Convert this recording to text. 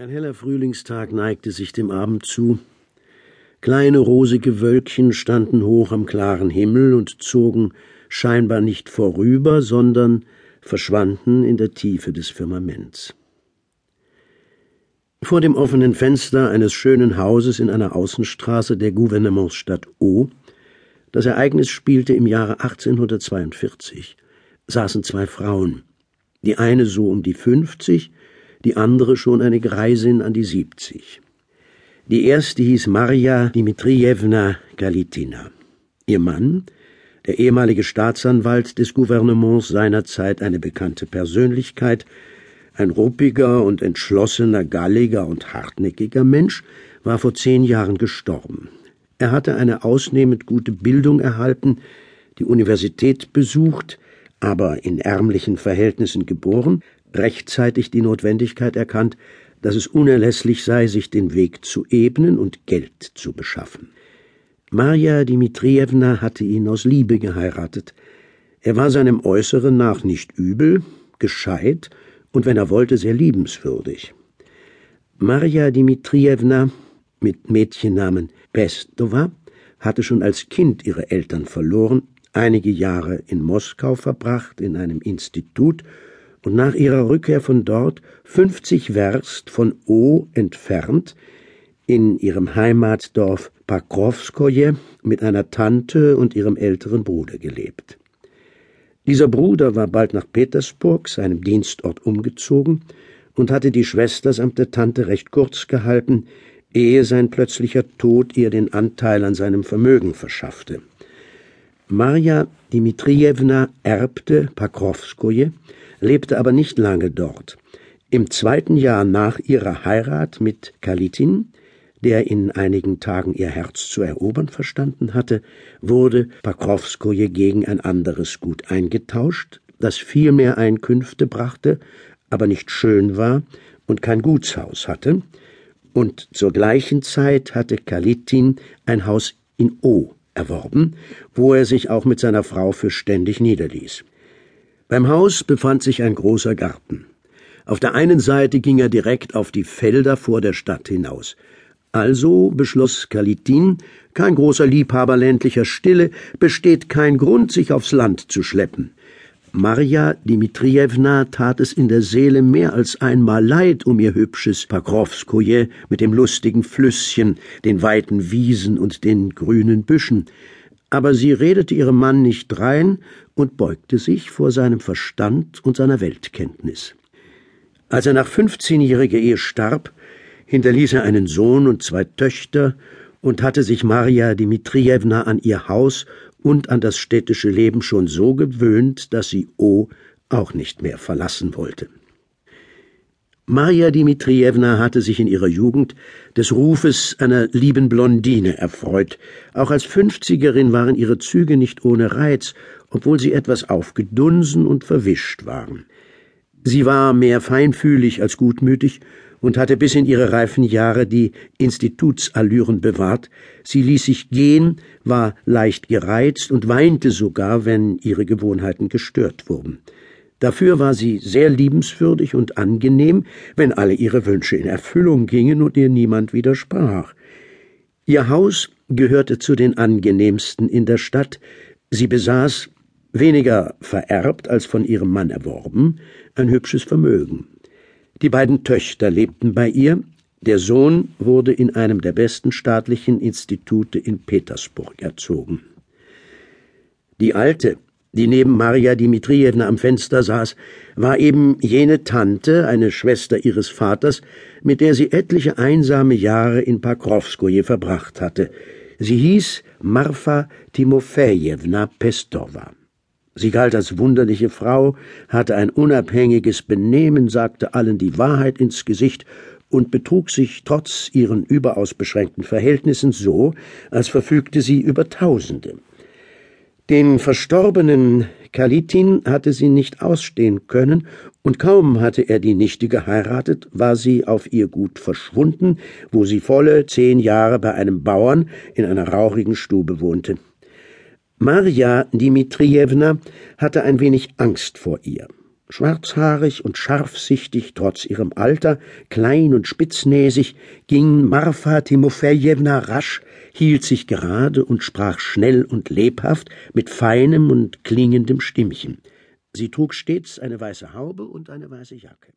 Ein heller Frühlingstag neigte sich dem Abend zu. Kleine rosige Wölkchen standen hoch am klaren Himmel und zogen scheinbar nicht vorüber, sondern verschwanden in der Tiefe des Firmaments. Vor dem offenen Fenster eines schönen Hauses in einer Außenstraße der Gouvernementsstadt O, das Ereignis spielte im Jahre 1842, saßen zwei Frauen, die eine so um die fünfzig, die andere schon eine Greisin an die siebzig. Die erste hieß Marja Dmitrijewna Galitina. Ihr Mann, der ehemalige Staatsanwalt des Gouvernements seinerzeit eine bekannte Persönlichkeit, ein ruppiger und entschlossener, galliger und hartnäckiger Mensch, war vor zehn Jahren gestorben. Er hatte eine ausnehmend gute Bildung erhalten, die Universität besucht, aber in ärmlichen Verhältnissen geboren, rechtzeitig die Notwendigkeit erkannt, dass es unerlässlich sei, sich den Weg zu ebnen und Geld zu beschaffen. Marja Dmitrijewna hatte ihn aus Liebe geheiratet. Er war seinem Äußeren nach nicht übel, gescheit und wenn er wollte, sehr liebenswürdig. Marja Dmitrijewna mit Mädchennamen Pestova hatte schon als Kind ihre Eltern verloren, einige Jahre in Moskau verbracht, in einem Institut und nach ihrer Rückkehr von dort fünfzig Werst von O entfernt in ihrem Heimatdorf Pakrovskoje mit einer Tante und ihrem älteren Bruder gelebt. Dieser Bruder war bald nach Petersburg, seinem Dienstort, umgezogen und hatte die Schwester samt der Tante recht kurz gehalten, ehe sein plötzlicher Tod ihr den Anteil an seinem Vermögen verschaffte. Marja Dmitrijewna erbte Pakrovskoje, lebte aber nicht lange dort. Im zweiten Jahr nach ihrer Heirat mit Kalitin, der in einigen Tagen ihr Herz zu erobern verstanden hatte, wurde Pakrovskoje gegen ein anderes Gut eingetauscht, das viel mehr Einkünfte brachte, aber nicht schön war und kein Gutshaus hatte, und zur gleichen Zeit hatte Kalitin ein Haus in O erworben, wo er sich auch mit seiner Frau für ständig niederließ. Beim Haus befand sich ein großer Garten. Auf der einen Seite ging er direkt auf die Felder vor der Stadt hinaus. Also beschloss Kalitin, kein großer Liebhaber ländlicher Stille, besteht kein Grund, sich aufs Land zu schleppen. Marja Dmitrijewna tat es in der Seele mehr als einmal leid um ihr hübsches Pakrovskoje mit dem lustigen Flüsschen, den weiten Wiesen und den grünen Büschen aber sie redete ihrem Mann nicht rein und beugte sich vor seinem Verstand und seiner Weltkenntnis. Als er nach fünfzehnjähriger Ehe starb, hinterließ er einen Sohn und zwei Töchter und hatte sich Maria Dmitrijewna an ihr Haus und an das städtische Leben schon so gewöhnt, dass sie O auch nicht mehr verlassen wollte. Maria Dmitrijewna hatte sich in ihrer Jugend des Rufes einer lieben Blondine erfreut. Auch als Fünfzigerin waren ihre Züge nicht ohne Reiz, obwohl sie etwas aufgedunsen und verwischt waren. Sie war mehr feinfühlig als gutmütig und hatte bis in ihre reifen Jahre die Institutsallüren bewahrt. Sie ließ sich gehen, war leicht gereizt und weinte sogar, wenn ihre Gewohnheiten gestört wurden. Dafür war sie sehr liebenswürdig und angenehm, wenn alle ihre Wünsche in Erfüllung gingen und ihr niemand widersprach. Ihr Haus gehörte zu den angenehmsten in der Stadt. Sie besaß, weniger vererbt als von ihrem Mann erworben, ein hübsches Vermögen. Die beiden Töchter lebten bei ihr, der Sohn wurde in einem der besten staatlichen Institute in Petersburg erzogen. Die Alte, die neben Marja Dmitrijewna am Fenster saß, war eben jene Tante, eine Schwester ihres Vaters, mit der sie etliche einsame Jahre in Pakrovskoje verbracht hatte. Sie hieß Marfa Timofejewna Pestova. Sie galt als wunderliche Frau, hatte ein unabhängiges Benehmen, sagte allen die Wahrheit ins Gesicht und betrug sich trotz ihren überaus beschränkten Verhältnissen so, als verfügte sie über Tausende. Den verstorbenen Kalitin hatte sie nicht ausstehen können, und kaum hatte er die Nichte geheiratet, war sie auf ihr Gut verschwunden, wo sie volle zehn Jahre bei einem Bauern in einer rauchigen Stube wohnte. Marja Dmitrijewna hatte ein wenig Angst vor ihr. Schwarzhaarig und scharfsichtig trotz ihrem Alter, klein und spitznäsig, ging Marfa Timofejewna rasch, hielt sich gerade und sprach schnell und lebhaft mit feinem und klingendem Stimmchen. Sie trug stets eine weiße Haube und eine weiße Jacke.